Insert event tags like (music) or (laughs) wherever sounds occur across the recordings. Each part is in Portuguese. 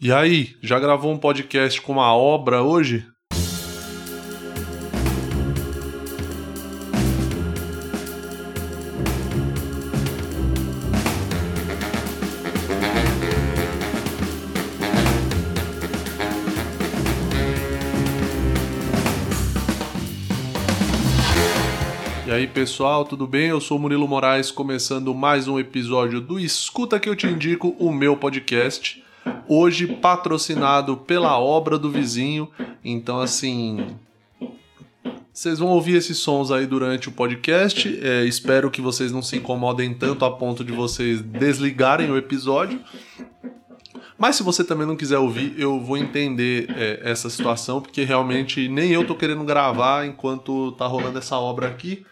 E aí, já gravou um podcast com uma obra hoje? E aí pessoal, tudo bem? Eu sou Murilo Moraes, começando mais um episódio do Escuta que eu te indico, o meu podcast hoje patrocinado pela obra do vizinho. Então, assim. Vocês vão ouvir esses sons aí durante o podcast. É, espero que vocês não se incomodem tanto a ponto de vocês desligarem o episódio. Mas se você também não quiser ouvir, eu vou entender é, essa situação, porque realmente nem eu tô querendo gravar enquanto tá rolando essa obra aqui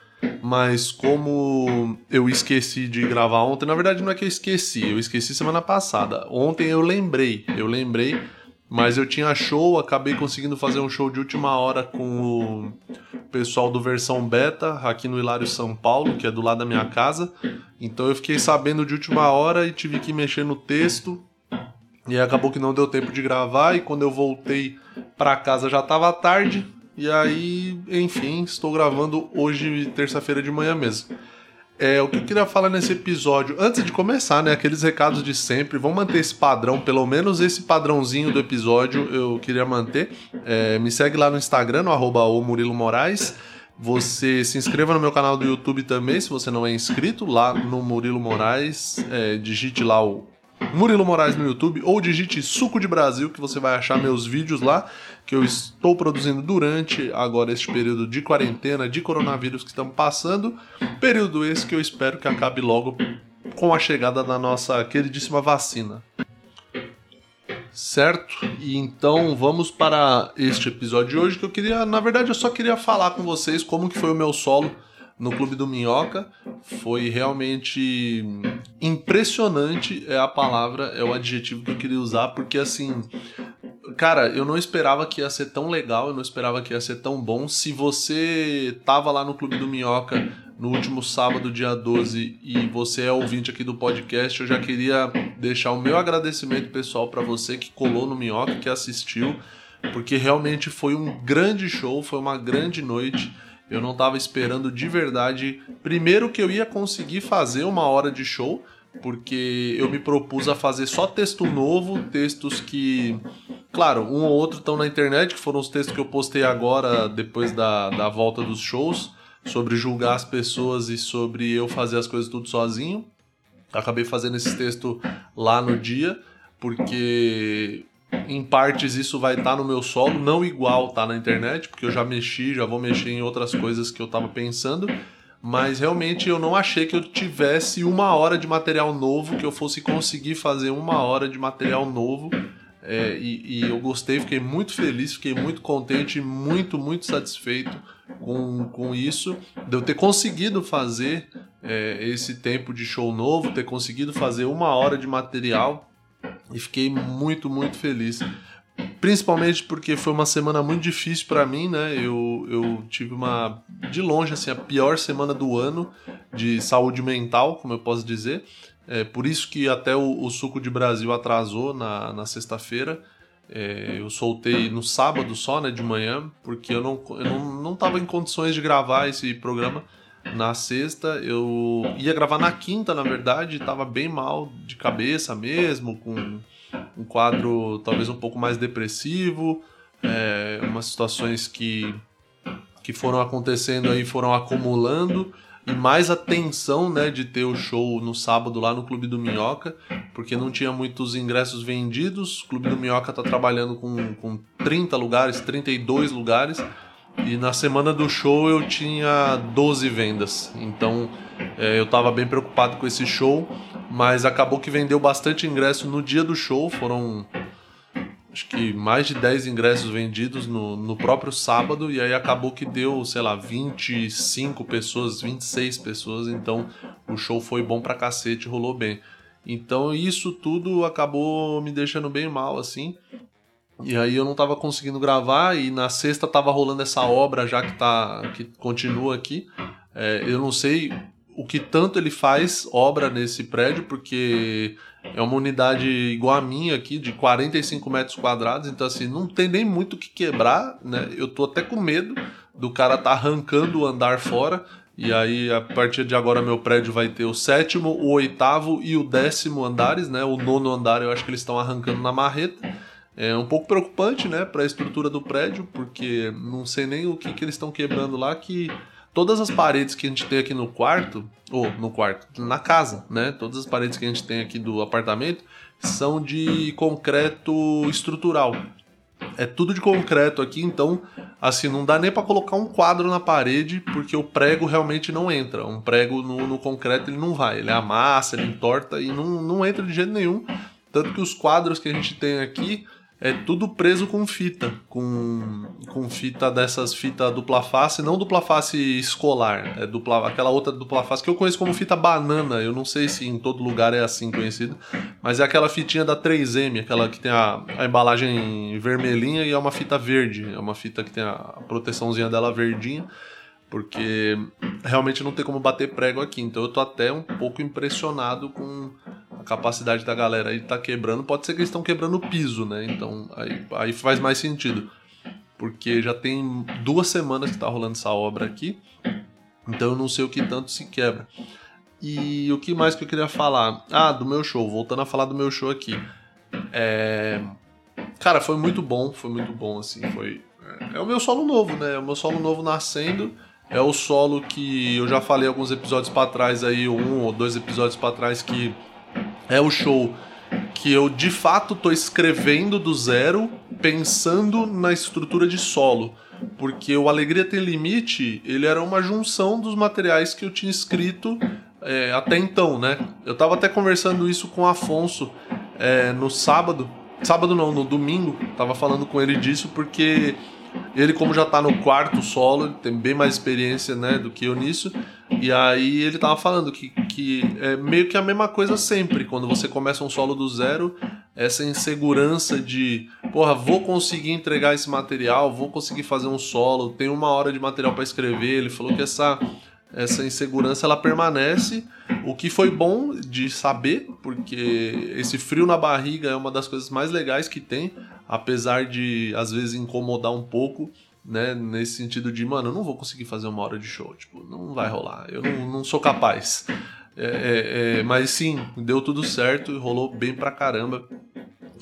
mas como eu esqueci de gravar ontem, na verdade não é que eu esqueci, eu esqueci semana passada. Ontem eu lembrei, eu lembrei, mas eu tinha show, acabei conseguindo fazer um show de última hora com o pessoal do versão beta aqui no Hilário São Paulo, que é do lado da minha casa. Então eu fiquei sabendo de última hora e tive que mexer no texto. E acabou que não deu tempo de gravar e quando eu voltei para casa já estava tarde, e aí, enfim, estou gravando hoje, terça-feira de manhã mesmo. É, o que eu queria falar nesse episódio, antes de começar, né, aqueles recados de sempre, vamos manter esse padrão, pelo menos esse padrãozinho do episódio eu queria manter. É, me segue lá no Instagram, no arroba Murilo Moraes. Você se inscreva no meu canal do YouTube também, se você não é inscrito, lá no Murilo Moraes, é, digite lá o Murilo Moraes no YouTube ou digite Suco de Brasil que você vai achar meus vídeos lá que eu estou produzindo durante agora este período de quarentena, de coronavírus que estamos passando. Período esse que eu espero que acabe logo com a chegada da nossa queridíssima vacina. Certo? E então vamos para este episódio de hoje que eu queria, na verdade, eu só queria falar com vocês como que foi o meu solo no Clube do Minhoca. Foi realmente impressionante é a palavra, é o adjetivo que eu queria usar, porque assim, cara, eu não esperava que ia ser tão legal, eu não esperava que ia ser tão bom. Se você tava lá no Clube do Minhoca no último sábado, dia 12, e você é ouvinte aqui do podcast, eu já queria deixar o meu agradecimento pessoal para você que colou no Minhoca, que assistiu, porque realmente foi um grande show, foi uma grande noite. Eu não estava esperando de verdade, primeiro que eu ia conseguir fazer uma hora de show, porque eu me propus a fazer só texto novo, textos que, claro, um ou outro estão na internet, que foram os textos que eu postei agora, depois da, da volta dos shows, sobre julgar as pessoas e sobre eu fazer as coisas tudo sozinho. Acabei fazendo esse texto lá no dia, porque em partes isso vai estar tá no meu solo, não igual tá na internet, porque eu já mexi, já vou mexer em outras coisas que eu estava pensando mas realmente eu não achei que eu tivesse uma hora de material novo, que eu fosse conseguir fazer uma hora de material novo. É, e, e, eu gostei, fiquei muito feliz, fiquei muito contente, muito, muito satisfeito com, com isso, de eu ter conseguido fazer é, esse tempo de show novo, ter conseguido fazer uma hora de material e fiquei muito, muito feliz. Principalmente porque foi uma semana muito difícil para mim, né? Eu, eu tive uma, de longe, assim, a pior semana do ano de saúde mental, como eu posso dizer. É, por isso que até o, o Suco de Brasil atrasou na, na sexta-feira. É, eu soltei no sábado só, né, de manhã, porque eu não, eu não, não em condições de gravar esse programa na sexta. Eu ia gravar na quinta, na verdade, tava bem mal de cabeça mesmo, com um quadro talvez um pouco mais depressivo, é, umas situações que, que foram acontecendo aí, foram acumulando, e mais a tensão né, de ter o show no sábado lá no Clube do Minhoca, porque não tinha muitos ingressos vendidos, o Clube do Minhoca está trabalhando com, com 30 lugares, 32 lugares, e na semana do show eu tinha 12 vendas, então é, eu estava bem preocupado com esse show, mas acabou que vendeu bastante ingresso no dia do show, foram acho que mais de 10 ingressos vendidos no, no próprio sábado, e aí acabou que deu, sei lá, 25 pessoas, 26 pessoas, então o show foi bom pra cacete, rolou bem. Então isso tudo acabou me deixando bem mal, assim. E aí eu não tava conseguindo gravar, e na sexta tava rolando essa obra já que tá. que continua aqui. É, eu não sei o que tanto ele faz obra nesse prédio, porque É uma unidade igual a minha aqui, de 45 metros quadrados, então assim, não tem nem muito o que quebrar, né? Eu tô até com medo do cara tá arrancando o andar fora. E aí, a partir de agora, meu prédio vai ter o sétimo, o oitavo e o décimo andares, né? O nono andar eu acho que eles estão arrancando na marreta. É um pouco preocupante, né, para a estrutura do prédio, porque não sei nem o que, que eles estão quebrando lá, que todas as paredes que a gente tem aqui no quarto, ou no quarto, na casa, né? Todas as paredes que a gente tem aqui do apartamento são de concreto estrutural. É tudo de concreto aqui, então, assim, não dá nem para colocar um quadro na parede, porque o prego realmente não entra. Um prego no, no concreto ele não vai, ele amassa, ele entorta e não, não entra de jeito nenhum. Tanto que os quadros que a gente tem aqui é tudo preso com fita, com, com fita dessas fita dupla face, não dupla face escolar, é dupla, aquela outra dupla face que eu conheço como fita banana, eu não sei se em todo lugar é assim conhecido, mas é aquela fitinha da 3M, aquela que tem a, a embalagem vermelhinha e é uma fita verde, é uma fita que tem a proteçãozinha dela verdinha, porque realmente não tem como bater prego aqui, então eu tô até um pouco impressionado com capacidade da galera aí tá quebrando, pode ser que eles estão quebrando o piso, né? Então aí, aí faz mais sentido. Porque já tem duas semanas que tá rolando essa obra aqui, então eu não sei o que tanto se quebra. E o que mais que eu queria falar? Ah, do meu show, voltando a falar do meu show aqui. É... Cara, foi muito bom, foi muito bom, assim, foi... É o meu solo novo, né? É o meu solo novo nascendo. É o solo que eu já falei alguns episódios para trás aí, um ou dois episódios para trás que é o show que eu de fato tô escrevendo do zero, pensando na estrutura de solo. Porque o Alegria Tem Limite, ele era uma junção dos materiais que eu tinha escrito é, até então, né? Eu tava até conversando isso com o Afonso é, no sábado. Sábado não, no domingo. Tava falando com ele disso porque ele, como já tá no quarto solo, tem bem mais experiência né, do que eu nisso. E aí ele tava falando que, que é meio que a mesma coisa sempre. Quando você começa um solo do zero, essa insegurança de, porra, vou conseguir entregar esse material, vou conseguir fazer um solo, tem uma hora de material para escrever. Ele falou que essa essa insegurança ela permanece, o que foi bom de saber, porque esse frio na barriga é uma das coisas mais legais que tem, apesar de às vezes incomodar um pouco, né, nesse sentido de, mano, eu não vou conseguir fazer uma hora de show, tipo, não vai rolar, eu não, não sou capaz. É, é, é, mas sim, deu tudo certo rolou bem pra caramba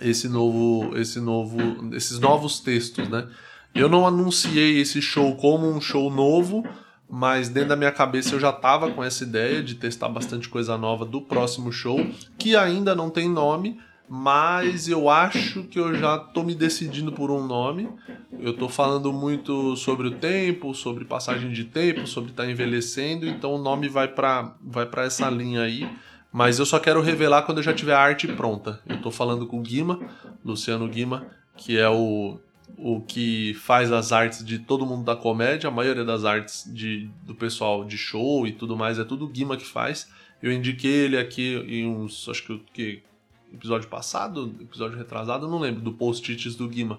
esse novo, esse novo, esses novos textos, né? Eu não anunciei esse show como um show novo, mas dentro da minha cabeça eu já tava com essa ideia de testar bastante coisa nova do próximo show, que ainda não tem nome, mas eu acho que eu já tô me decidindo por um nome. Eu tô falando muito sobre o tempo, sobre passagem de tempo, sobre estar tá envelhecendo, então o nome vai para vai para essa linha aí. Mas eu só quero revelar quando eu já tiver a arte pronta. Eu tô falando com o Guima, Luciano Guima, que é o o que faz as artes de todo mundo da comédia, a maioria das artes de, do pessoal de show e tudo mais é tudo o Guima que faz. Eu indiquei ele aqui em uns, acho que, que episódio passado, episódio retrasado, não lembro, do post-its do Guima.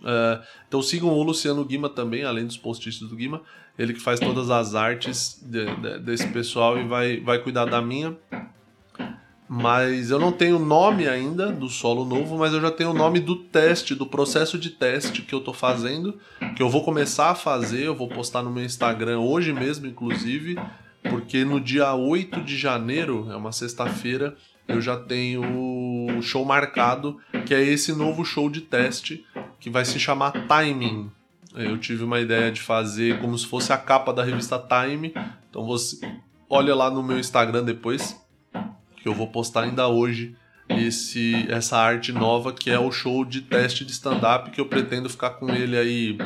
Uh, então sigam o Luciano Guima também, além dos post-its do Guima. Ele que faz todas as artes de, de, desse pessoal e vai, vai cuidar da minha. Mas eu não tenho nome ainda do solo novo, mas eu já tenho o nome do teste, do processo de teste que eu tô fazendo, que eu vou começar a fazer, eu vou postar no meu Instagram hoje mesmo, inclusive, porque no dia 8 de janeiro, é uma sexta-feira, eu já tenho o show marcado, que é esse novo show de teste, que vai se chamar Timing. Eu tive uma ideia de fazer como se fosse a capa da revista Time, então você olha lá no meu Instagram depois, que eu vou postar ainda hoje esse essa arte nova que é o show de teste de stand-up que eu pretendo ficar com ele aí.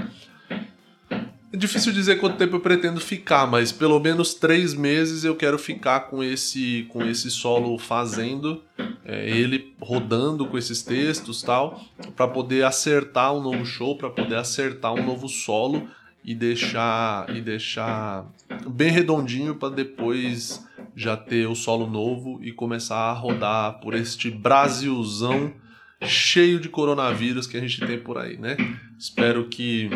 É difícil dizer quanto tempo eu pretendo ficar, mas pelo menos três meses eu quero ficar com esse com esse solo fazendo, é, ele rodando com esses textos tal, para poder acertar um novo show, para poder acertar um novo solo e deixar e deixar bem redondinho para depois já ter o solo novo e começar a rodar por este Brasilzão cheio de coronavírus que a gente tem por aí, né? Espero que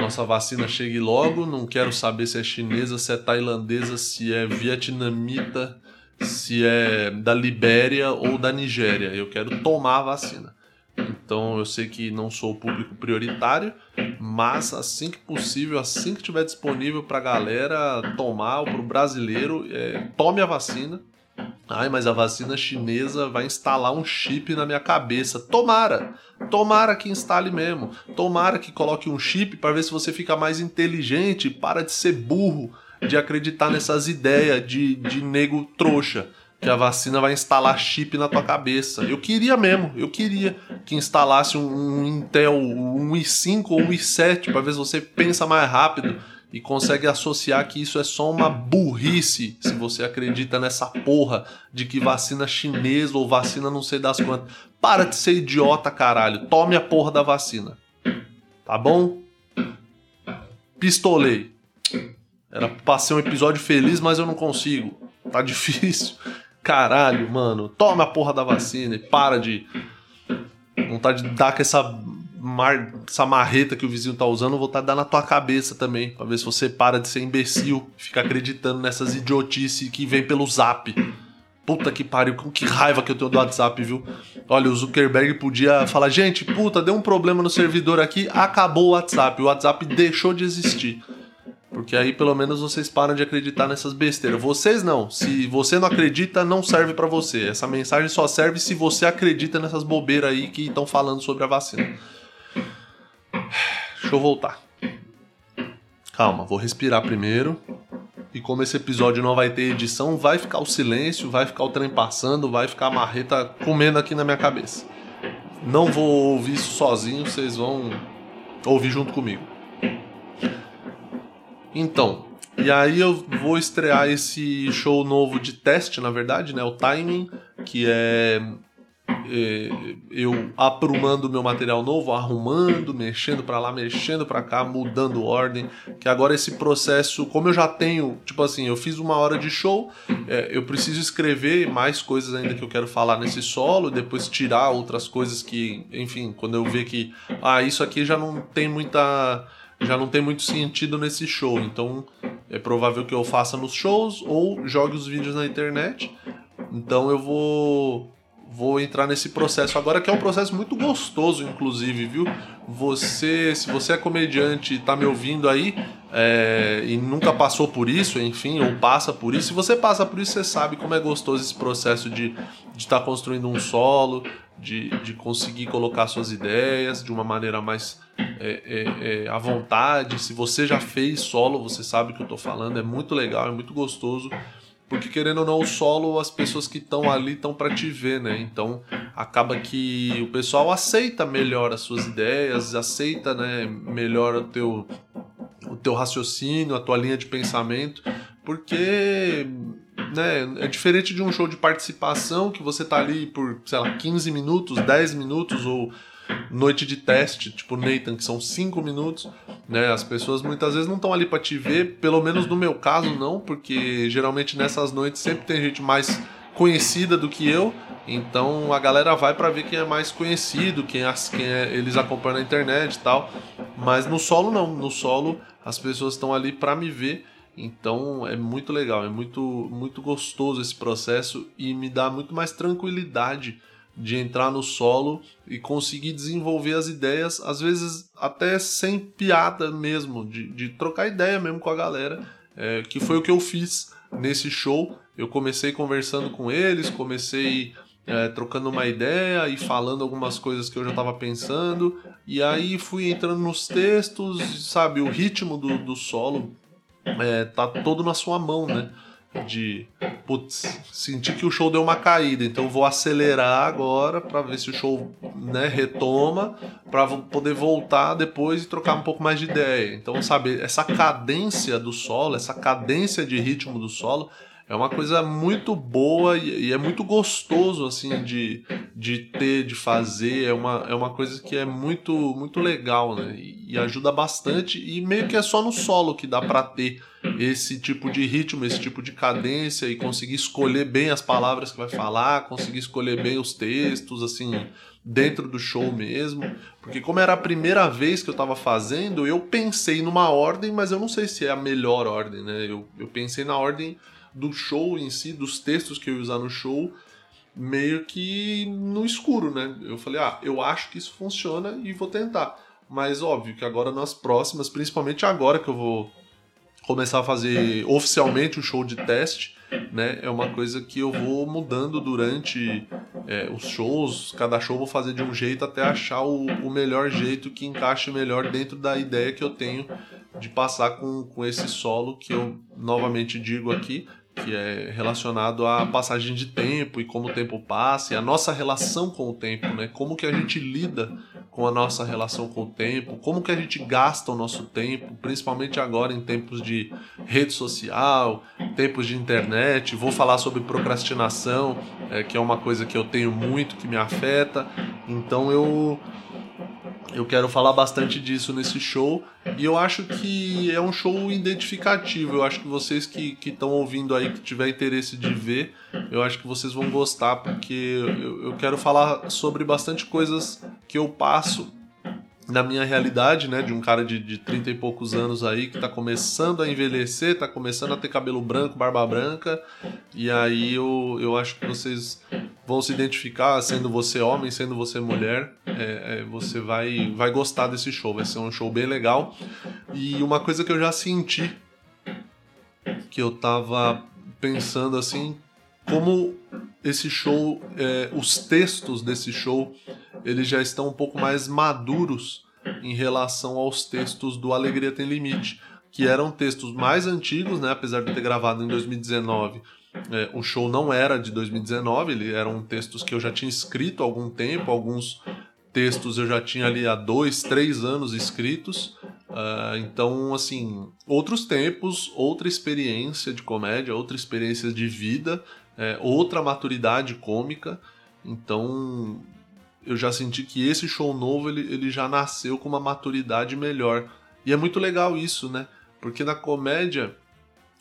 nossa vacina chegue logo. Não quero saber se é chinesa, se é tailandesa, se é vietnamita, se é da Libéria ou da Nigéria. Eu quero tomar a vacina. Então eu sei que não sou o público prioritário, mas assim que possível, assim que tiver disponível para a galera tomar, para o brasileiro, é, tome a vacina. Ai, mas a vacina chinesa vai instalar um chip na minha cabeça. Tomara! Tomara que instale mesmo. Tomara que coloque um chip para ver se você fica mais inteligente, para de ser burro, de acreditar nessas ideias de, de nego trouxa que a vacina vai instalar chip na tua cabeça. Eu queria mesmo, eu queria que instalasse um, um Intel, um i5 ou um i7 para ver se você pensa mais rápido e consegue associar que isso é só uma burrice se você acredita nessa porra de que vacina chinesa ou vacina não sei das quantas. Para de ser idiota, caralho. Tome a porra da vacina. Tá bom? Pistolei. Era pra ser um episódio feliz, mas eu não consigo. Tá difícil. Caralho, mano. Toma a porra da vacina e para de. Vontade de dar com essa, mar... essa marreta que o vizinho tá usando, vontade de dar na tua cabeça também. Pra ver se você para de ser imbecil, ficar acreditando nessas idiotices que vem pelo zap. Puta que pariu, com que raiva que eu tenho do WhatsApp, viu? Olha, o Zuckerberg podia falar: gente, puta, deu um problema no servidor aqui, acabou o WhatsApp. O WhatsApp deixou de existir. Porque aí pelo menos vocês param de acreditar nessas besteiras. Vocês não. Se você não acredita, não serve para você. Essa mensagem só serve se você acredita nessas bobeiras aí que estão falando sobre a vacina. Deixa eu voltar. Calma, vou respirar primeiro. E como esse episódio não vai ter edição, vai ficar o silêncio, vai ficar o trem passando, vai ficar a marreta comendo aqui na minha cabeça. Não vou ouvir isso sozinho, vocês vão ouvir junto comigo. Então, e aí eu vou estrear esse show novo de teste, na verdade, né? O Timing, que é, é eu aprumando meu material novo, arrumando, mexendo para lá, mexendo para cá, mudando ordem. Que agora esse processo, como eu já tenho, tipo assim, eu fiz uma hora de show, é, eu preciso escrever mais coisas ainda que eu quero falar nesse solo, depois tirar outras coisas que, enfim, quando eu ver que, ah, isso aqui já não tem muita já não tem muito sentido nesse show. Então é provável que eu faça nos shows ou jogue os vídeos na internet. Então eu vou vou entrar nesse processo agora que é um processo muito gostoso, inclusive, viu? Você, se você é comediante e tá me ouvindo aí é, e nunca passou por isso, enfim, ou passa por isso, se você passa por isso, você sabe como é gostoso esse processo de estar tá construindo um solo, de, de conseguir colocar suas ideias de uma maneira mais é, é, é, à vontade. Se você já fez solo, você sabe o que eu estou falando. É muito legal, é muito gostoso. Porque querendo ou não, o solo, as pessoas que estão ali estão para te ver, né? Então acaba que o pessoal aceita melhor as suas ideias, aceita né, melhor o teu, o teu raciocínio, a tua linha de pensamento, porque né, é diferente de um show de participação que você tá ali por, sei lá, 15 minutos, 10 minutos ou noite de teste, tipo Nathan, que são cinco minutos, né? As pessoas muitas vezes não estão ali para te ver, pelo menos no meu caso não, porque geralmente nessas noites sempre tem gente mais conhecida do que eu, então a galera vai para ver quem é mais conhecido, quem, as, quem é, eles acompanham na internet e tal. Mas no solo não, no solo as pessoas estão ali para me ver. Então é muito legal, é muito muito gostoso esse processo e me dá muito mais tranquilidade de entrar no solo e conseguir desenvolver as ideias, às vezes até sem piada mesmo, de, de trocar ideia mesmo com a galera, é, que foi o que eu fiz nesse show. Eu comecei conversando com eles, comecei é, trocando uma ideia e falando algumas coisas que eu já estava pensando, e aí fui entrando nos textos, sabe, o ritmo do, do solo é, tá todo na sua mão, né? De putz, senti que o show deu uma caída, então vou acelerar agora para ver se o show né, retoma, para poder voltar depois e trocar um pouco mais de ideia. Então, sabe, essa cadência do solo, essa cadência de ritmo do solo é uma coisa muito boa e, e, é muito gostoso assim de, de ter, de fazer. É uma, é uma coisa que é muito muito legal, né? E, e ajuda bastante. E meio que é só no solo que dá para ter esse tipo de ritmo, esse tipo de cadência e conseguir escolher bem as palavras que vai falar, conseguir escolher bem os textos, assim, dentro do show mesmo. Porque como era a primeira vez que eu estava fazendo, eu pensei numa ordem, mas eu não sei se é a melhor ordem, né? Eu, eu pensei na ordem do show em si, dos textos que eu ia usar no show, meio que no escuro, né? Eu falei, ah, eu acho que isso funciona e vou tentar. Mas óbvio que agora nas próximas, principalmente agora que eu vou começar a fazer oficialmente o show de teste, né? É uma coisa que eu vou mudando durante é, os shows. Cada show eu vou fazer de um jeito até achar o, o, melhor jeito que encaixe melhor dentro da ideia que eu tenho de passar com, com esse solo que eu novamente digo aqui que é relacionado à passagem de tempo e como o tempo passa e a nossa relação com o tempo, né? Como que a gente lida com a nossa relação com o tempo, como que a gente gasta o nosso tempo, principalmente agora em tempos de rede social, tempos de internet. Vou falar sobre procrastinação, é, que é uma coisa que eu tenho muito, que me afeta. Então eu eu quero falar bastante disso nesse show. E eu acho que é um show identificativo. Eu acho que vocês que estão ouvindo aí, que tiver interesse de ver, eu acho que vocês vão gostar, porque eu, eu quero falar sobre bastante coisas que eu passo na minha realidade, né, de um cara de, de 30 e poucos anos aí que tá começando a envelhecer, tá começando a ter cabelo branco, barba branca, e aí eu, eu acho que vocês vão se identificar, sendo você homem, sendo você mulher, é, é, você vai, vai gostar desse show, vai ser um show bem legal. E uma coisa que eu já senti, que eu tava pensando assim, como esse show, é, os textos desse show, eles já estão um pouco mais maduros em relação aos textos do Alegria Tem Limite, que eram textos mais antigos, né, apesar de ter gravado em 2019. É, o show não era de 2019, ele eram textos que eu já tinha escrito há algum tempo, alguns textos eu já tinha ali há dois, três anos escritos. Uh, então, assim, outros tempos, outra experiência de comédia, outra experiência de vida, é, outra maturidade cômica. Então, eu já senti que esse show novo ele, ele já nasceu com uma maturidade melhor. E é muito legal isso, né? Porque na comédia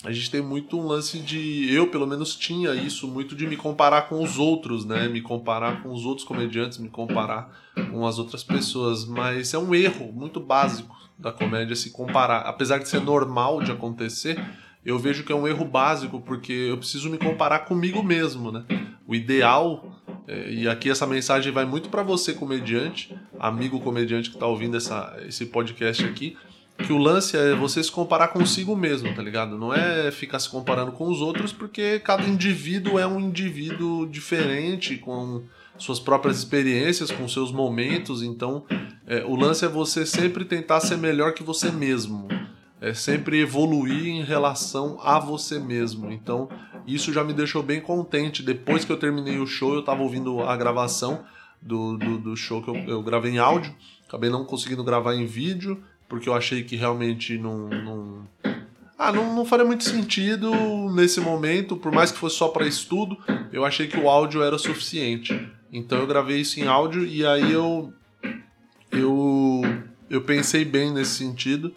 a gente tem muito um lance de. Eu, pelo menos, tinha isso muito de me comparar com os outros, né? Me comparar com os outros comediantes, me comparar com as outras pessoas. Mas é um erro muito básico da comédia se comparar. Apesar de ser normal de acontecer, eu vejo que é um erro básico, porque eu preciso me comparar comigo mesmo, né? O ideal, é, e aqui essa mensagem vai muito para você, comediante, amigo comediante que está ouvindo essa, esse podcast aqui, que o lance é você se comparar consigo mesmo, tá ligado? Não é ficar se comparando com os outros, porque cada indivíduo é um indivíduo diferente, com suas próprias experiências, com seus momentos. Então, é, o lance é você sempre tentar ser melhor que você mesmo é sempre evoluir em relação a você mesmo. Então, isso já me deixou bem contente. Depois que eu terminei o show, eu estava ouvindo a gravação do, do, do, show que eu, eu gravei em áudio. Acabei não conseguindo gravar em vídeo, porque eu achei que realmente não. não... Ah, não, não faria muito sentido nesse momento, por mais que fosse só para estudo, eu achei que o áudio era suficiente. Então eu gravei isso em áudio e aí eu eu eu pensei bem nesse sentido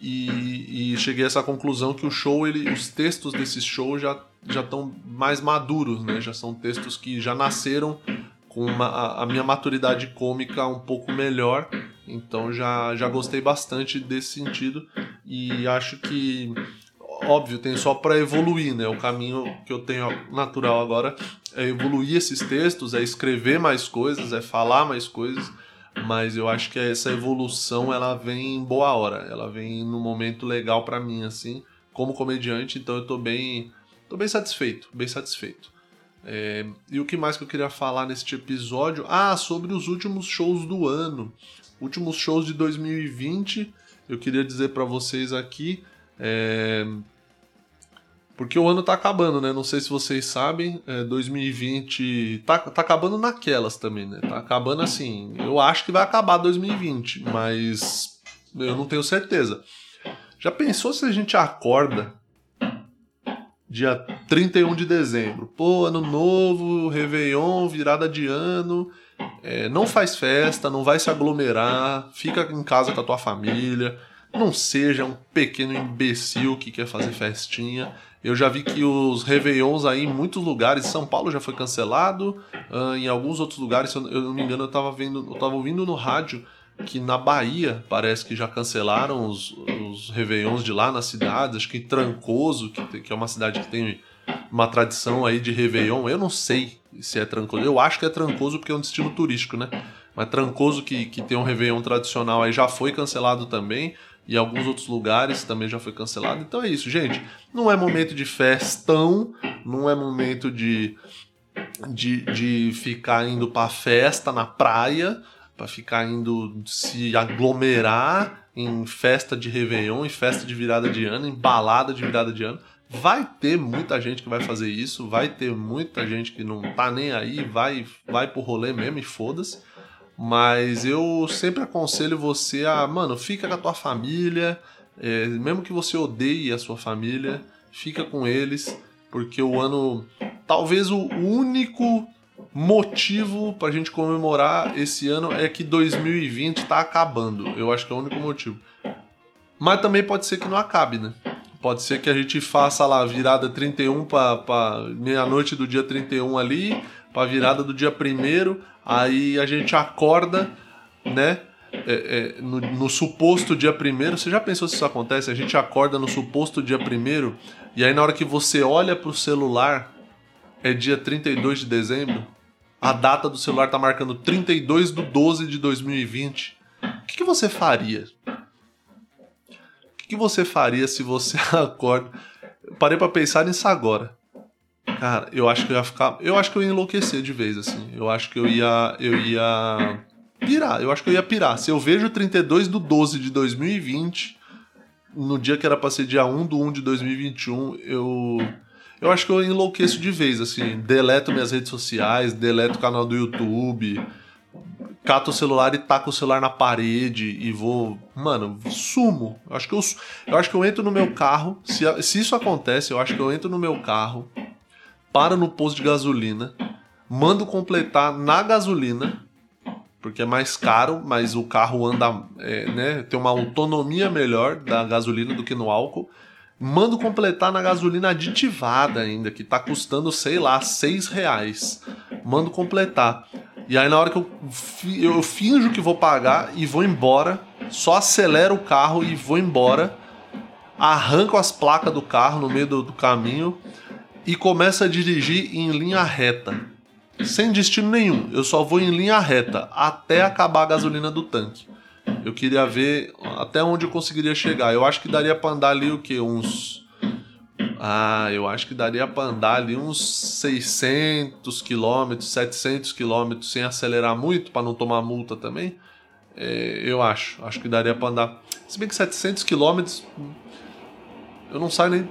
e, e, cheguei a essa conclusão que o show, ele, os textos desse show já já estão mais maduros, né? Já são textos que já nasceram com uma, a, a minha maturidade cômica um pouco melhor. Então já já gostei bastante desse sentido e acho que óbvio tem só para evoluir, né? O caminho que eu tenho natural agora é evoluir esses textos, é escrever mais coisas, é falar mais coisas mas eu acho que essa evolução ela vem em boa hora, ela vem num momento legal para mim assim, como comediante, então eu tô bem, tô bem satisfeito, bem satisfeito. É, e o que mais que eu queria falar neste episódio? Ah, sobre os últimos shows do ano, últimos shows de 2020. Eu queria dizer para vocês aqui, é, porque o ano tá acabando, né? Não sei se vocês sabem, é, 2020 tá, tá acabando naquelas também, né? Tá acabando assim. Eu acho que vai acabar 2020, mas eu não tenho certeza. Já pensou se a gente acorda dia 31 de dezembro? Pô, ano novo, Réveillon, virada de ano. É, não faz festa, não vai se aglomerar, fica em casa com a tua família. Não seja um pequeno imbecil que quer fazer festinha. Eu já vi que os Réveillons aí em muitos lugares, São Paulo já foi cancelado, uh, em alguns outros lugares, se eu, não me engano, eu estava vendo, eu tava ouvindo no rádio que na Bahia parece que já cancelaram os, nos Réveillons de lá na cidade, acho que Trancoso, que, que é uma cidade que tem uma tradição aí de Réveillon, eu não sei se é Trancoso, eu acho que é Trancoso porque é um destino turístico, né? Mas Trancoso, que, que tem um Réveillon tradicional aí, já foi cancelado também, e alguns outros lugares também já foi cancelado. Então é isso, gente. Não é momento de festão, não é momento de, de, de ficar indo pra festa na praia, para ficar indo se aglomerar em festa de Réveillon, em festa de virada de ano, em balada de virada de ano. Vai ter muita gente que vai fazer isso, vai ter muita gente que não tá nem aí, vai, vai pro rolê mesmo e foda-se. Mas eu sempre aconselho você a, mano, fica com a tua família, é, mesmo que você odeie a sua família, fica com eles, porque o ano. Talvez o único motivo pra gente comemorar esse ano é que 2020 tá acabando. Eu acho que é o único motivo. Mas também pode ser que não acabe, né? Pode ser que a gente faça lá virada 31 para meia-noite do dia 31 ali, para virada do dia 1 aí a gente acorda, né? É, é, no, no, suposto dia 1 você já pensou se isso acontece? A gente acorda no suposto dia 1 e aí na hora que você olha pro celular, é dia 32 de dezembro, a data do celular tá marcando 32 de 12 de 2020. O que, que você faria? O que você faria se você (laughs) acorda? parei para pensar nisso agora. Cara, eu acho que eu ia ficar. Eu acho que eu ia enlouquecer de vez, assim. Eu acho que eu ia. Eu ia. Pirar. Eu acho que eu ia pirar. Se eu vejo 32 do 12 de 2020, no dia que era pra ser dia 1 do 1 de 2021, eu. Eu acho que eu enlouqueço de vez, assim. Deleto minhas redes sociais, deleto o canal do YouTube cato o celular e taco o celular na parede e vou. Mano, sumo. Eu acho que eu, eu, acho que eu entro no meu carro. Se, se isso acontece, eu acho que eu entro no meu carro, paro no posto de gasolina, mando completar na gasolina, porque é mais caro, mas o carro anda, é, né, tem uma autonomia melhor da gasolina do que no álcool. Mando completar na gasolina aditivada ainda, que tá custando, sei lá, seis reais. Mando completar. E aí na hora que eu, eu finjo que vou pagar e vou embora, só acelero o carro e vou embora, arranco as placas do carro no meio do, do caminho e começo a dirigir em linha reta. Sem destino nenhum, eu só vou em linha reta até acabar a gasolina do tanque. Eu queria ver até onde eu conseguiria chegar. Eu acho que daria para andar ali o que? Uns ah, eu acho que daria para andar ali uns 600 quilômetros, 700 quilômetros sem acelerar muito para não tomar multa também. É, eu acho, acho que daria para andar. Se bem que 700 quilômetros, eu não saio nem.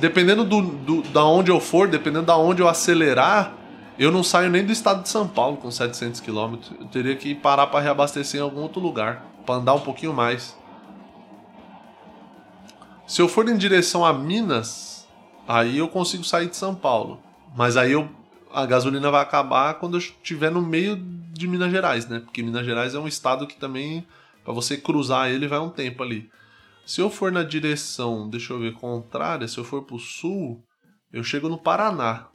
Dependendo do, do, da onde eu for, dependendo da onde eu acelerar, eu não saio nem do estado de São Paulo com 700 quilômetros. Eu teria que parar para reabastecer em algum outro lugar, para andar um pouquinho mais. Se eu for em direção a Minas, aí eu consigo sair de São Paulo. Mas aí eu, a gasolina vai acabar quando eu estiver no meio de Minas Gerais, né? Porque Minas Gerais é um estado que também, para você cruzar ele, vai um tempo ali. Se eu for na direção, deixa eu ver, contrária, se eu for pro sul, eu chego no Paraná.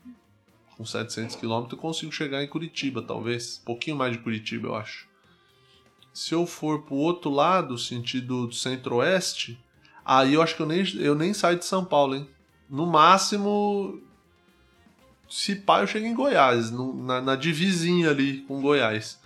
Com 700 km eu consigo chegar em Curitiba, talvez. Um pouquinho mais de Curitiba, eu acho. Se eu for pro outro lado, sentido do centro-oeste, Aí eu acho que eu nem, eu nem saio de São Paulo, hein? No máximo, se pá, eu chego em Goiás, no, na, na divisinha ali com Goiás.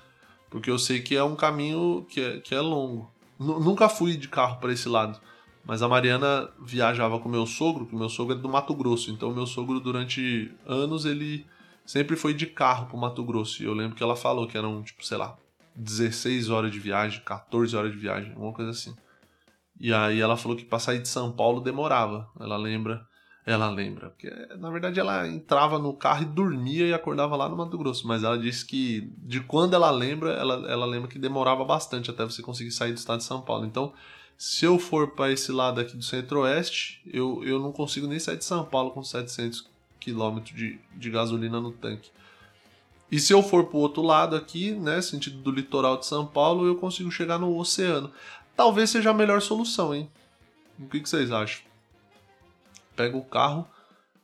Porque eu sei que é um caminho que é, que é longo. N nunca fui de carro para esse lado. Mas a Mariana viajava com meu sogro, que meu sogro é do Mato Grosso. Então meu sogro, durante anos, ele sempre foi de carro pro Mato Grosso. E eu lembro que ela falou que eram, tipo, sei lá, 16 horas de viagem, 14 horas de viagem, alguma coisa assim. E aí ela falou que para sair de São Paulo demorava. Ela lembra. Ela lembra. Porque, na verdade, ela entrava no carro e dormia e acordava lá no Mato Grosso. Mas ela disse que, de quando ela lembra, ela, ela lembra que demorava bastante até você conseguir sair do estado de São Paulo. Então, se eu for para esse lado aqui do centro-oeste, eu, eu não consigo nem sair de São Paulo com 700 km de, de gasolina no tanque. E se eu for para o outro lado aqui, né, sentido do litoral de São Paulo, eu consigo chegar no oceano talvez seja a melhor solução, hein? O que, que vocês acham? Pega o carro,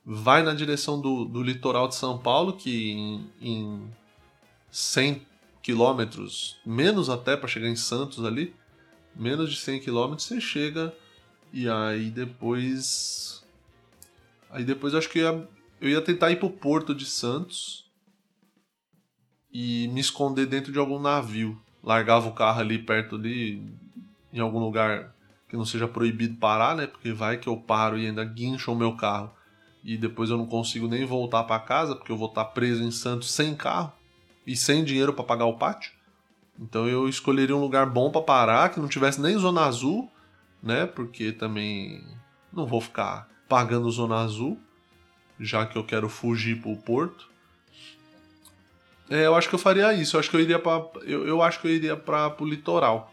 vai na direção do, do litoral de São Paulo, que em, em 100 quilômetros, menos até para chegar em Santos ali, Menos de 100 km você chega e aí depois. Aí depois acho que eu ia, eu ia tentar ir pro Porto de Santos e me esconder dentro de algum navio. Largava o carro ali perto ali, em algum lugar que não seja proibido parar, né? Porque vai que eu paro e ainda guincho o meu carro e depois eu não consigo nem voltar para casa porque eu vou estar preso em Santos sem carro e sem dinheiro para pagar o pátio. Então eu escolheria um lugar bom para parar, que não tivesse nem zona azul, né? Porque também não vou ficar pagando zona azul, já que eu quero fugir pro porto. É, eu acho que eu faria isso. Eu acho que eu iria para eu, eu acho que eu iria para o litoral.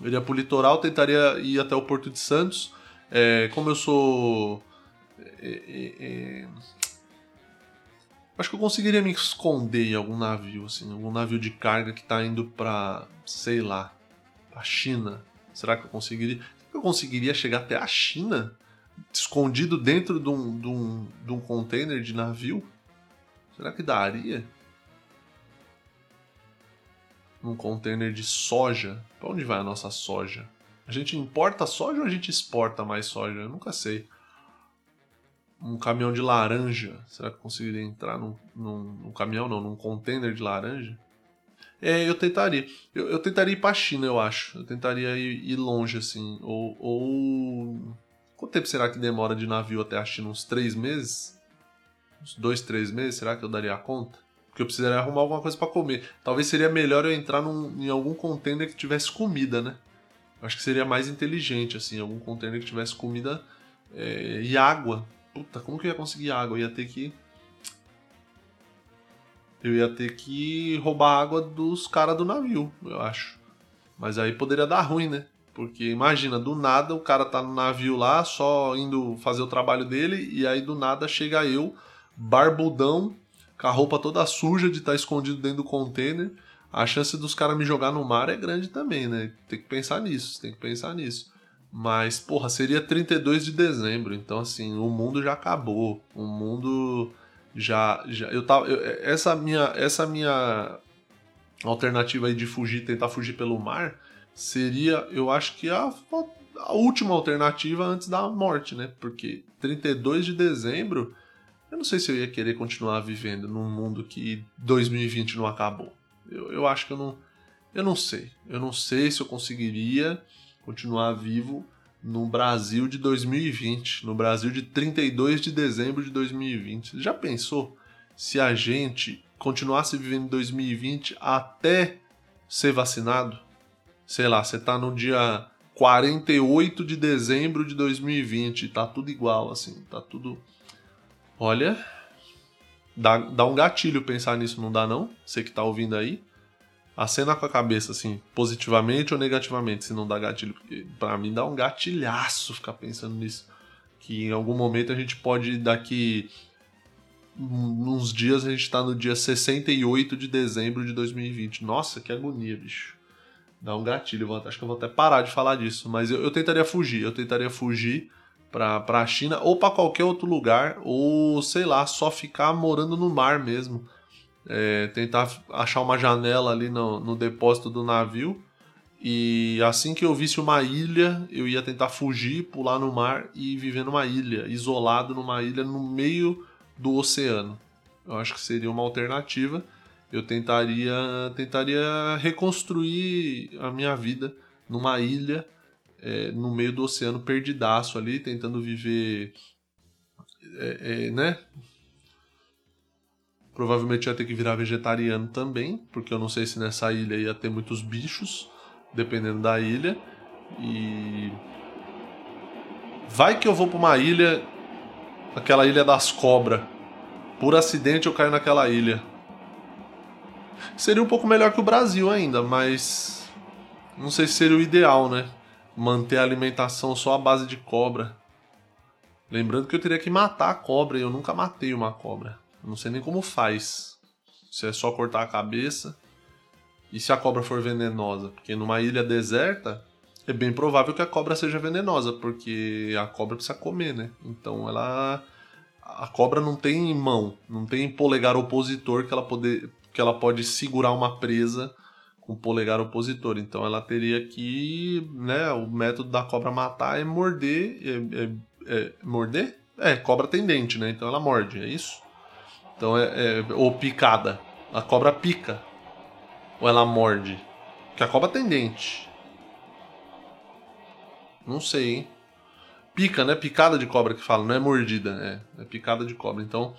Eu iria pro litoral, tentaria ir até o Porto de Santos. É, como eu sou é, é, é, acho que eu conseguiria me esconder em algum navio, assim, algum navio de carga que tá indo pra, sei lá, pra China. Será que eu conseguiria? Será que eu conseguiria chegar até a China? Escondido dentro de um, de um, de um container de navio? Será que daria? Num container de soja? Pra onde vai a nossa soja? A gente importa soja ou a gente exporta mais soja? Eu nunca sei um caminhão de laranja. Será que eu conseguiria entrar num, num, num caminhão, não, num container de laranja? É, eu tentaria. Eu, eu, tentaria ir pra China, eu acho. Eu tentaria ir, ir, longe, assim. Ou, ou. Quanto tempo será que demora de navio até a China? Uns três meses? Uns dois, três meses? Será que eu daria conta? Porque eu precisaria arrumar alguma coisa para comer. Talvez seria melhor eu entrar num, em algum container que tivesse comida, né? Acho que seria mais inteligente, assim. Algum container que tivesse comida é, e água Puta, como que eu ia conseguir água? Eu ia ter que. Eu ia ter que roubar água dos caras do navio, eu acho. Mas aí poderia dar ruim, né? Porque imagina, do nada o cara tá no navio lá, só indo fazer o trabalho dele, e aí do nada chega eu, barbudão, com a roupa toda suja de estar tá escondido dentro do container. A chance dos caras me jogar no mar é grande também, né? Tem que pensar nisso, tem que pensar nisso. Mas, porra, seria 32 de dezembro, então assim, o mundo já acabou. O mundo já já eu tava eu, essa minha essa minha alternativa aí de fugir, tentar fugir pelo mar, seria, eu acho que a, a última alternativa antes da morte, né? Porque 32 de dezembro, eu não sei se eu ia querer continuar vivendo num mundo que 2020 não acabou. Eu, eu acho que eu não eu não sei. Eu não sei se eu conseguiria continuar vivo no Brasil de 2020, no Brasil de 32 de dezembro de 2020. Já pensou se a gente continuasse vivendo em 2020 até ser vacinado? Sei lá, você tá no dia 48 de dezembro de 2020, tá tudo igual assim, tá tudo Olha, dá, dá um gatilho pensar nisso, não dá não? Você que tá ouvindo aí, acena com a cabeça, assim, positivamente ou negativamente, se não dá gatilho. Porque pra mim dá um gatilhaço ficar pensando nisso. Que em algum momento a gente pode, daqui uns dias, a gente tá no dia 68 de dezembro de 2020. Nossa, que agonia, bicho. Dá um gatilho. Acho que eu vou até parar de falar disso. Mas eu, eu tentaria fugir. Eu tentaria fugir pra, pra China ou para qualquer outro lugar. Ou, sei lá, só ficar morando no mar mesmo é, tentar achar uma janela ali no, no depósito do navio. E assim que eu visse uma ilha, eu ia tentar fugir, pular no mar e viver numa ilha, isolado numa ilha no meio do oceano. Eu acho que seria uma alternativa. Eu tentaria, tentaria reconstruir a minha vida numa ilha é, no meio do oceano perdidaço ali, tentando viver, é, é, né, Provavelmente ia ter que virar vegetariano também, porque eu não sei se nessa ilha ia ter muitos bichos, dependendo da ilha. E. Vai que eu vou pra uma ilha, aquela ilha das cobras. Por acidente eu caio naquela ilha. Seria um pouco melhor que o Brasil ainda, mas. Não sei se seria o ideal, né? Manter a alimentação só à base de cobra. Lembrando que eu teria que matar a cobra e eu nunca matei uma cobra. Não sei nem como faz. Se é só cortar a cabeça. E se a cobra for venenosa? Porque numa ilha deserta é bem provável que a cobra seja venenosa, porque a cobra precisa comer, né? Então ela. A cobra não tem mão, não tem polegar opositor que ela, poder, que ela pode segurar uma presa com polegar opositor. Então ela teria que, né, o método da cobra matar é morder, é, é, é morder? É, cobra tem dente, né? Então ela morde, é isso? Então é, é, ou picada. A cobra pica. Ou ela morde? Porque a cobra tem dente. Não sei, hein? Pica, né? Picada de cobra que fala, não é mordida, né? É picada de cobra. Então,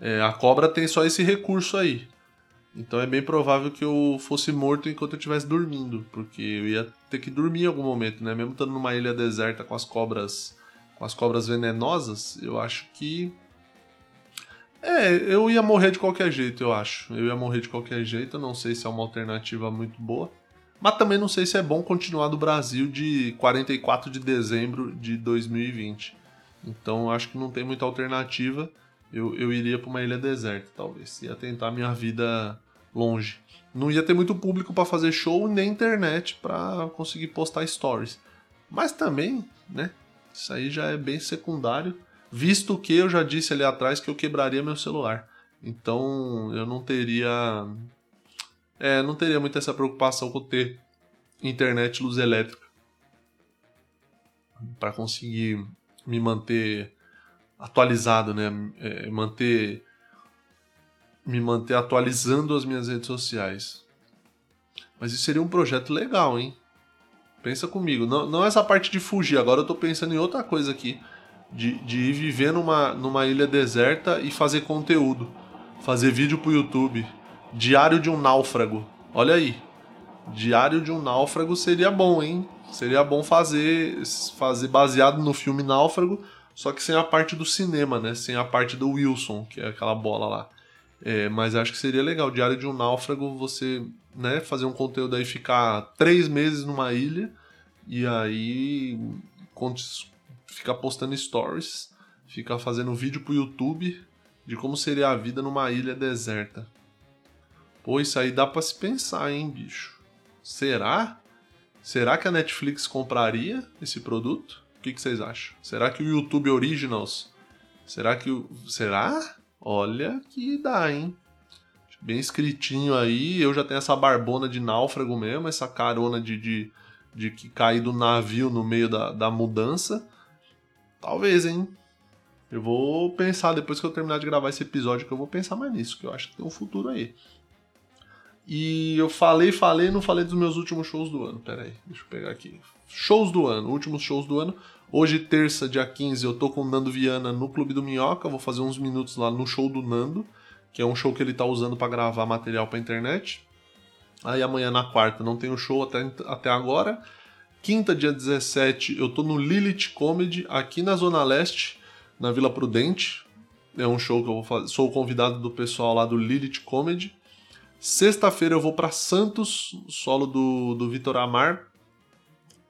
é, a cobra tem só esse recurso aí. Então é bem provável que eu fosse morto enquanto eu estivesse dormindo, porque eu ia ter que dormir em algum momento, né? Mesmo estando numa ilha deserta com as cobras, com as cobras venenosas, eu acho que é, eu ia morrer de qualquer jeito, eu acho. Eu ia morrer de qualquer jeito, não sei se é uma alternativa muito boa. Mas também não sei se é bom continuar do Brasil de 44 de dezembro de 2020. Então acho que não tem muita alternativa eu, eu iria para uma ilha deserta, talvez. Ia tentar minha vida longe. Não ia ter muito público para fazer show nem internet para conseguir postar stories. Mas também, né? Isso aí já é bem secundário, visto que eu já disse ali atrás que eu quebraria meu celular. Então eu não teria. É, não teria muita essa preocupação com ter internet luz elétrica. Para conseguir me manter atualizado, né? É, manter me manter atualizando as minhas redes sociais. Mas isso seria um projeto legal, hein? Pensa comigo. Não, não essa parte de fugir. Agora eu tô pensando em outra coisa aqui. De, de ir viver numa, numa ilha deserta e fazer conteúdo. Fazer vídeo pro YouTube. Diário de um náufrago. Olha aí. Diário de um náufrago seria bom, hein? Seria bom fazer, fazer baseado no filme Náufrago só que sem a parte do cinema, né? Sem a parte do Wilson, que é aquela bola lá. É, mas acho que seria legal, Diário de um Náufrago, você né, fazer um conteúdo aí, ficar três meses numa ilha e aí ficar postando stories, ficar fazendo vídeo pro YouTube de como seria a vida numa ilha deserta. Pô, isso aí dá pra se pensar, hein, bicho? Será? Será que a Netflix compraria esse produto? O que, que, vocês acham? Será que o YouTube Originals? Será que o. Será? Olha que dá, hein? Bem escritinho aí. Eu já tenho essa barbona de náufrago mesmo, essa carona de, de, de que cair do navio no meio da, da mudança. Talvez, hein? Eu vou pensar, depois que eu terminar de gravar esse episódio, que eu vou pensar mais nisso, que eu acho que tem um futuro aí. E eu falei, falei, não falei dos meus últimos shows do ano. Pera aí, deixa eu pegar aqui. Shows do ano, últimos shows do ano. Hoje, terça, dia 15, eu tô com o Nando Viana no Clube do Minhoca. Vou fazer uns minutos lá no show do Nando, que é um show que ele tá usando para gravar material pra internet. Aí amanhã, na quarta, não tenho show até, até agora. Quinta, dia 17, eu tô no Lilith Comedy, aqui na Zona Leste, na Vila Prudente. É um show que eu vou fazer. Sou convidado do pessoal lá do Lilith Comedy. Sexta-feira eu vou para Santos, solo do, do Vitor Amar,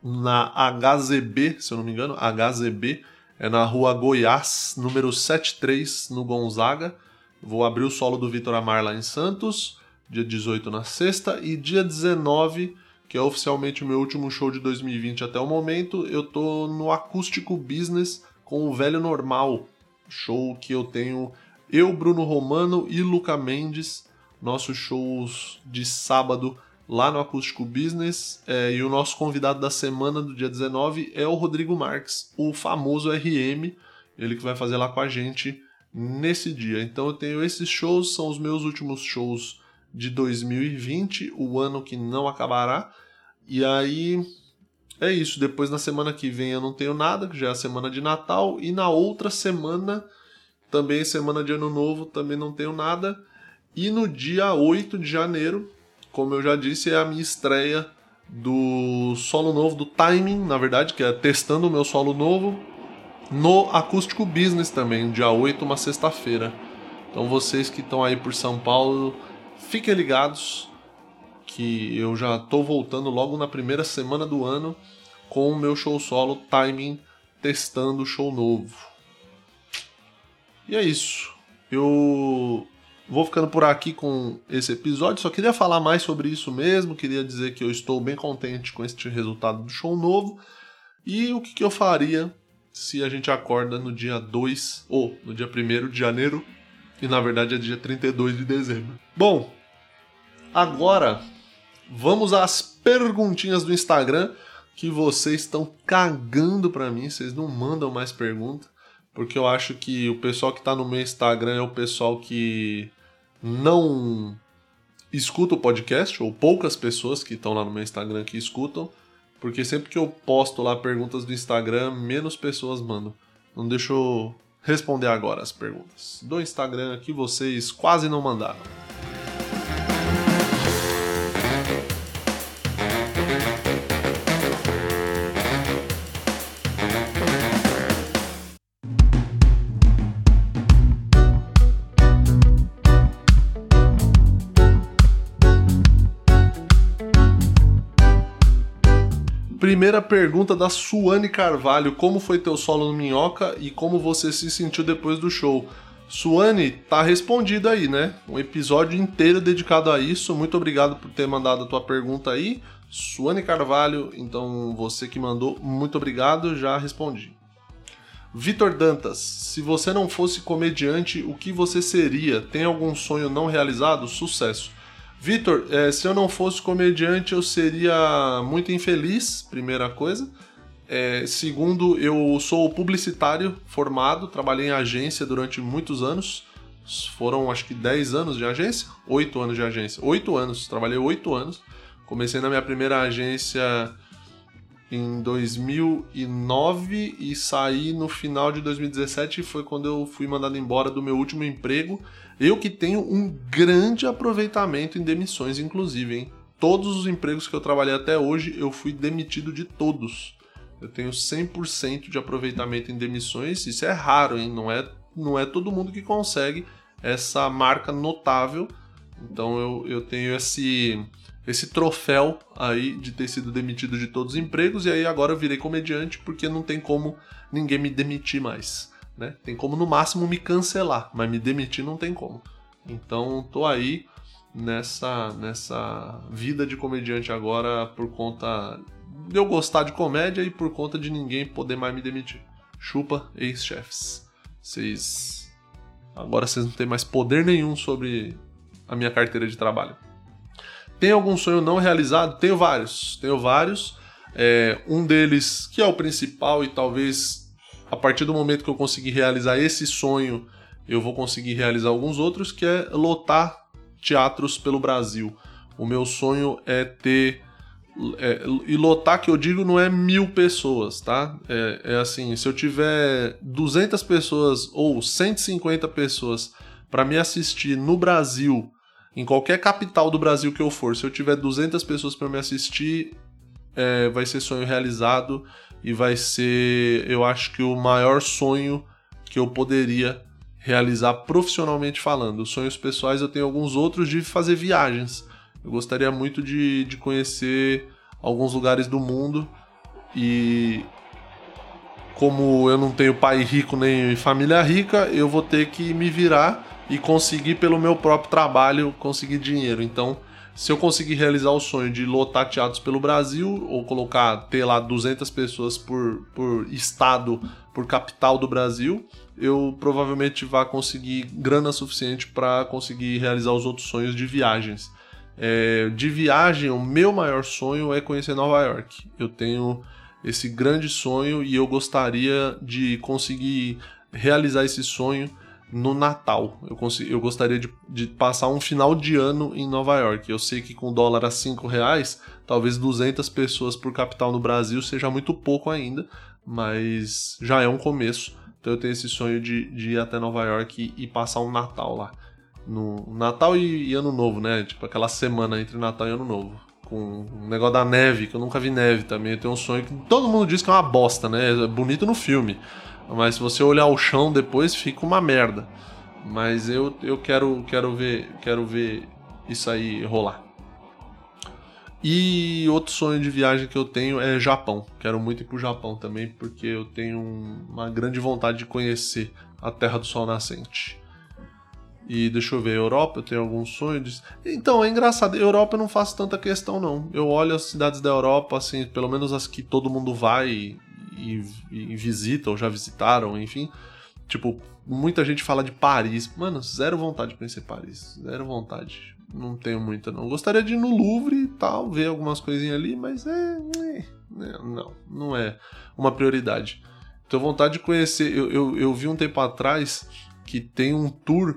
na HZB, se eu não me engano, HZB, é na rua Goiás, número 73, no Gonzaga. Vou abrir o solo do Vitor Amar lá em Santos, dia 18 na sexta, e dia 19, que é oficialmente o meu último show de 2020 até o momento, eu tô no Acústico Business com o Velho Normal, show que eu tenho eu, Bruno Romano e Luca Mendes, nossos shows de sábado lá no Acústico Business. É, e o nosso convidado da semana do dia 19 é o Rodrigo Marques, o famoso RM, ele que vai fazer lá com a gente nesse dia. Então eu tenho esses shows, são os meus últimos shows de 2020, o ano que não acabará. E aí é isso. Depois na semana que vem eu não tenho nada, que já é a semana de Natal, e na outra semana, também semana de Ano Novo, também não tenho nada. E no dia 8 de janeiro, como eu já disse, é a minha estreia do solo novo, do Timing, na verdade, que é testando o meu solo novo no Acústico Business também, dia 8, uma sexta-feira. Então vocês que estão aí por São Paulo, fiquem ligados que eu já estou voltando logo na primeira semana do ano com o meu show solo Timing testando show novo. E é isso. Eu Vou ficando por aqui com esse episódio. Só queria falar mais sobre isso mesmo. Queria dizer que eu estou bem contente com este resultado do show novo. E o que, que eu faria se a gente acorda no dia 2 ou no dia 1 de janeiro. E na verdade é dia 32 de dezembro. Bom, agora vamos às perguntinhas do Instagram que vocês estão cagando para mim, vocês não mandam mais pergunta, porque eu acho que o pessoal que tá no meu Instagram é o pessoal que não escuta o podcast, ou poucas pessoas que estão lá no meu Instagram que escutam, porque sempre que eu posto lá perguntas do Instagram, menos pessoas mandam. Não deixa eu responder agora as perguntas do Instagram que vocês quase não mandaram. Primeira pergunta da Suane Carvalho: Como foi teu solo no Minhoca e como você se sentiu depois do show? Suane, tá respondido aí, né? Um episódio inteiro dedicado a isso. Muito obrigado por ter mandado a tua pergunta aí. Suane Carvalho, então você que mandou, muito obrigado, já respondi. Vitor Dantas, se você não fosse comediante, o que você seria? Tem algum sonho não realizado? Sucesso. Vitor, é, se eu não fosse comediante, eu seria muito infeliz, primeira coisa. É, segundo, eu sou publicitário formado, trabalhei em agência durante muitos anos. Foram acho que 10 anos de agência? 8 anos de agência. 8 anos, trabalhei 8 anos. Comecei na minha primeira agência em 2009 e saí no final de 2017 foi quando eu fui mandado embora do meu último emprego. Eu que tenho um grande aproveitamento em demissões, inclusive, hein? Todos os empregos que eu trabalhei até hoje, eu fui demitido de todos. Eu tenho 100% de aproveitamento em demissões, isso é raro, hein? Não é, não é todo mundo que consegue essa marca notável. Então eu, eu tenho esse esse troféu aí de ter sido demitido de todos os empregos e aí agora eu virei comediante porque não tem como ninguém me demitir mais, né? Tem como no máximo me cancelar, mas me demitir não tem como. Então tô aí nessa nessa vida de comediante agora por conta de eu gostar de comédia e por conta de ninguém poder mais me demitir. Chupa ex-chefes. Vocês agora vocês não têm mais poder nenhum sobre a minha carteira de trabalho. Tem algum sonho não realizado? Tenho vários. Tenho vários. É, um deles, que é o principal, e talvez a partir do momento que eu conseguir realizar esse sonho, eu vou conseguir realizar alguns outros, que é lotar teatros pelo Brasil. O meu sonho é ter. É, e lotar, que eu digo, não é mil pessoas, tá? É, é assim: se eu tiver 200 pessoas ou 150 pessoas para me assistir no Brasil em qualquer capital do Brasil que eu for, se eu tiver 200 pessoas para me assistir, é, vai ser sonho realizado e vai ser, eu acho que o maior sonho que eu poderia realizar profissionalmente falando. Os sonhos pessoais eu tenho alguns outros de fazer viagens. Eu gostaria muito de, de conhecer alguns lugares do mundo e como eu não tenho pai rico nem família rica, eu vou ter que me virar e conseguir pelo meu próprio trabalho conseguir dinheiro. Então, se eu conseguir realizar o sonho de lotar teatros pelo Brasil ou colocar ter lá 200 pessoas por, por estado, por capital do Brasil, eu provavelmente vá conseguir grana suficiente para conseguir realizar os outros sonhos de viagens. É, de viagem, o meu maior sonho é conhecer Nova York. Eu tenho esse grande sonho e eu gostaria de conseguir realizar esse sonho no Natal. Eu, consegui, eu gostaria de, de, passar um final de ano em Nova York. Eu sei que com dólar a 5 reais, talvez 200 pessoas por capital no Brasil seja muito pouco ainda, mas já é um começo. Então eu tenho esse sonho de, de ir até Nova York e, e passar um Natal lá. No Natal e, e, Ano Novo, né? Tipo aquela semana entre Natal e Ano Novo. Com um negócio da neve, que eu nunca vi neve também. Eu tenho um sonho que todo mundo diz que é uma bosta, né? É bonito no filme. Mas se você olhar o chão depois, fica uma merda. Mas eu, eu quero, quero, ver, quero ver isso aí rolar. E outro sonho de viagem que eu tenho é Japão. Quero muito ir pro Japão também, porque eu tenho uma grande vontade de conhecer a Terra do Sol Nascente. E deixa eu ver, Europa, eu tenho algum sonho de... Então, é engraçado, Europa eu não faço tanta questão não. Eu olho as cidades da Europa, assim, pelo menos as que todo mundo vai e, e visita ou já visitaram, enfim. Tipo, muita gente fala de Paris. Mano, zero vontade de conhecer Paris. Zero vontade. Não tenho muita, não. Gostaria de ir no Louvre e tal, ver algumas coisinhas ali, mas é. é, é não, não é uma prioridade. Tenho vontade de conhecer. Eu, eu, eu vi um tempo atrás que tem um tour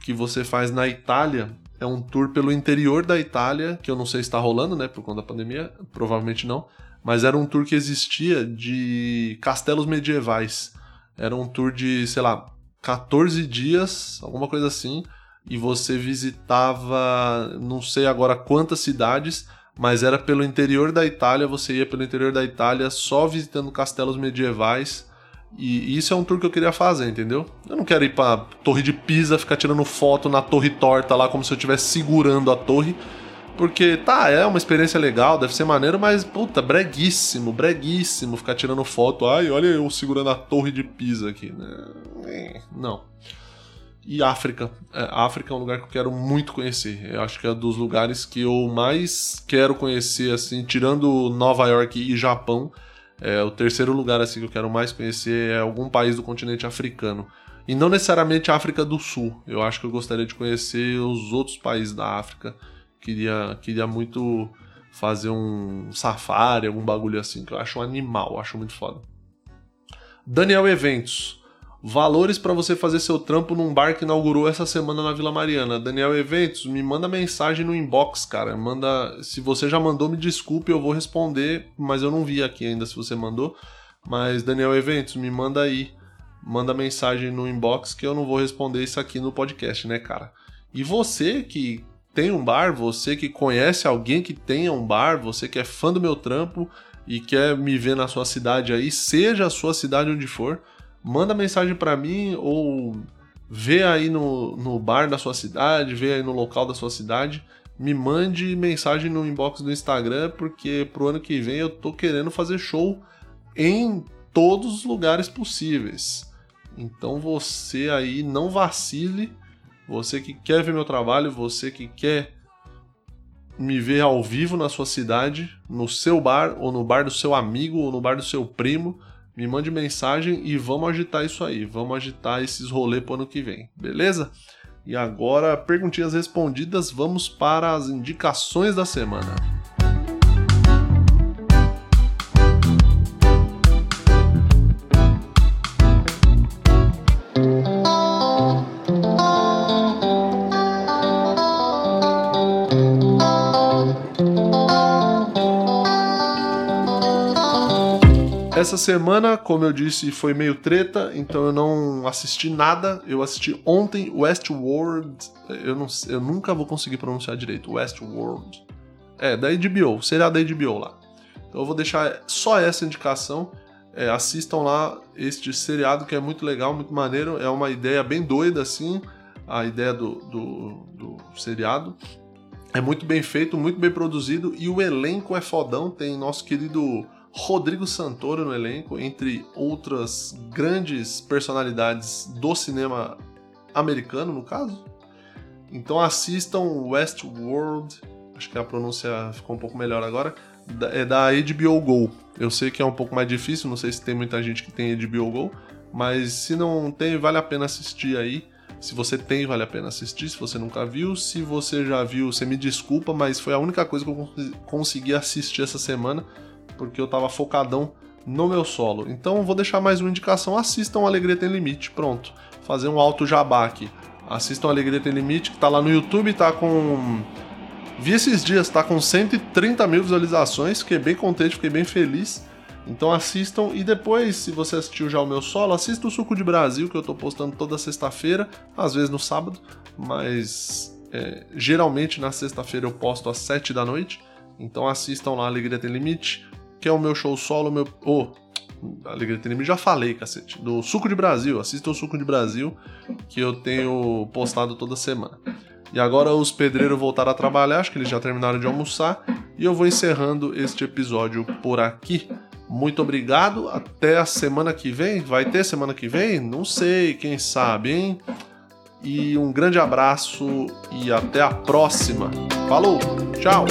que você faz na Itália. É um tour pelo interior da Itália, que eu não sei se está rolando, né, por conta da pandemia, provavelmente não. Mas era um tour que existia de castelos medievais. Era um tour de, sei lá, 14 dias, alguma coisa assim, e você visitava, não sei agora quantas cidades, mas era pelo interior da Itália, você ia pelo interior da Itália só visitando castelos medievais. E isso é um tour que eu queria fazer, entendeu? Eu não quero ir pra Torre de Pisa, ficar tirando foto na torre torta lá, como se eu estivesse segurando a torre. Porque, tá, é uma experiência legal, deve ser maneiro, mas, puta, breguíssimo, breguíssimo ficar tirando foto. Ai, olha eu segurando a torre de Pisa aqui, né? É, não. E África. É, África é um lugar que eu quero muito conhecer. Eu acho que é dos lugares que eu mais quero conhecer, assim, tirando Nova York e Japão. É, o terceiro lugar assim que eu quero mais conhecer é algum país do continente africano. E não necessariamente a África do Sul. Eu acho que eu gostaria de conhecer os outros países da África. Queria, queria muito fazer um safari, algum bagulho assim, que eu acho um animal, acho muito foda. Daniel Eventos. Valores para você fazer seu trampo num bar que inaugurou essa semana na Vila Mariana. Daniel Eventos, me manda mensagem no inbox, cara. Manda, se você já mandou, me desculpe, eu vou responder, mas eu não vi aqui ainda se você mandou. Mas Daniel Eventos, me manda aí. Manda mensagem no inbox que eu não vou responder isso aqui no podcast, né, cara? E você que tem um bar, você que conhece alguém que tenha um bar, você que é fã do meu trampo e quer me ver na sua cidade aí, seja a sua cidade onde for, manda mensagem para mim ou vê aí no, no bar da sua cidade, vê aí no local da sua cidade, me mande mensagem no inbox do Instagram, porque pro ano que vem eu tô querendo fazer show em todos os lugares possíveis. Então você aí não vacile, você que quer ver meu trabalho, você que quer me ver ao vivo na sua cidade, no seu bar, ou no bar do seu amigo, ou no bar do seu primo, me mande mensagem e vamos agitar isso aí. Vamos agitar esses rolês pro ano que vem, beleza? E agora, perguntinhas respondidas, vamos para as indicações da semana. Essa semana, como eu disse, foi meio treta, então eu não assisti nada. Eu assisti ontem Westworld. Eu, não, eu nunca vou conseguir pronunciar direito. Westworld. É, da HBO, será da HBO lá. Então eu vou deixar só essa indicação. É, assistam lá este seriado que é muito legal, muito maneiro. É uma ideia bem doida, assim, a ideia do, do, do seriado. É muito bem feito, muito bem produzido e o elenco é fodão. Tem nosso querido Rodrigo Santoro no elenco, entre outras grandes personalidades do cinema americano, no caso. Então assistam Westworld, acho que a pronúncia ficou um pouco melhor agora, é da HBO Go. Eu sei que é um pouco mais difícil, não sei se tem muita gente que tem HBO Go, mas se não tem, vale a pena assistir aí. Se você tem, vale a pena assistir. Se você nunca viu, se você já viu, você me desculpa, mas foi a única coisa que eu consegui assistir essa semana porque eu tava focadão no meu solo. Então vou deixar mais uma indicação: assistam Alegria Tem Limite. Pronto, fazer um alto jabá aqui. Assistam Alegria Tem Limite, que tá lá no YouTube, tá com. Vi esses dias, tá com 130 mil visualizações, fiquei bem contente, fiquei bem feliz. Então assistam e depois, se você assistiu já o meu solo, assista o Suco de Brasil, que eu tô postando toda sexta-feira, às vezes no sábado, mas é, geralmente na sexta-feira eu posto às 7 da noite. Então assistam lá Alegria Tem Limite que é o meu show solo, meu. Oh, Alegria Tenime, já falei, cacete. Do Suco de Brasil. Assista o Suco de Brasil, que eu tenho postado toda semana. E agora os pedreiros voltaram a trabalhar, acho que eles já terminaram de almoçar. E eu vou encerrando este episódio por aqui. Muito obrigado, até a semana que vem. Vai ter semana que vem? Não sei, quem sabe, hein? E um grande abraço e até a próxima. Falou, tchau!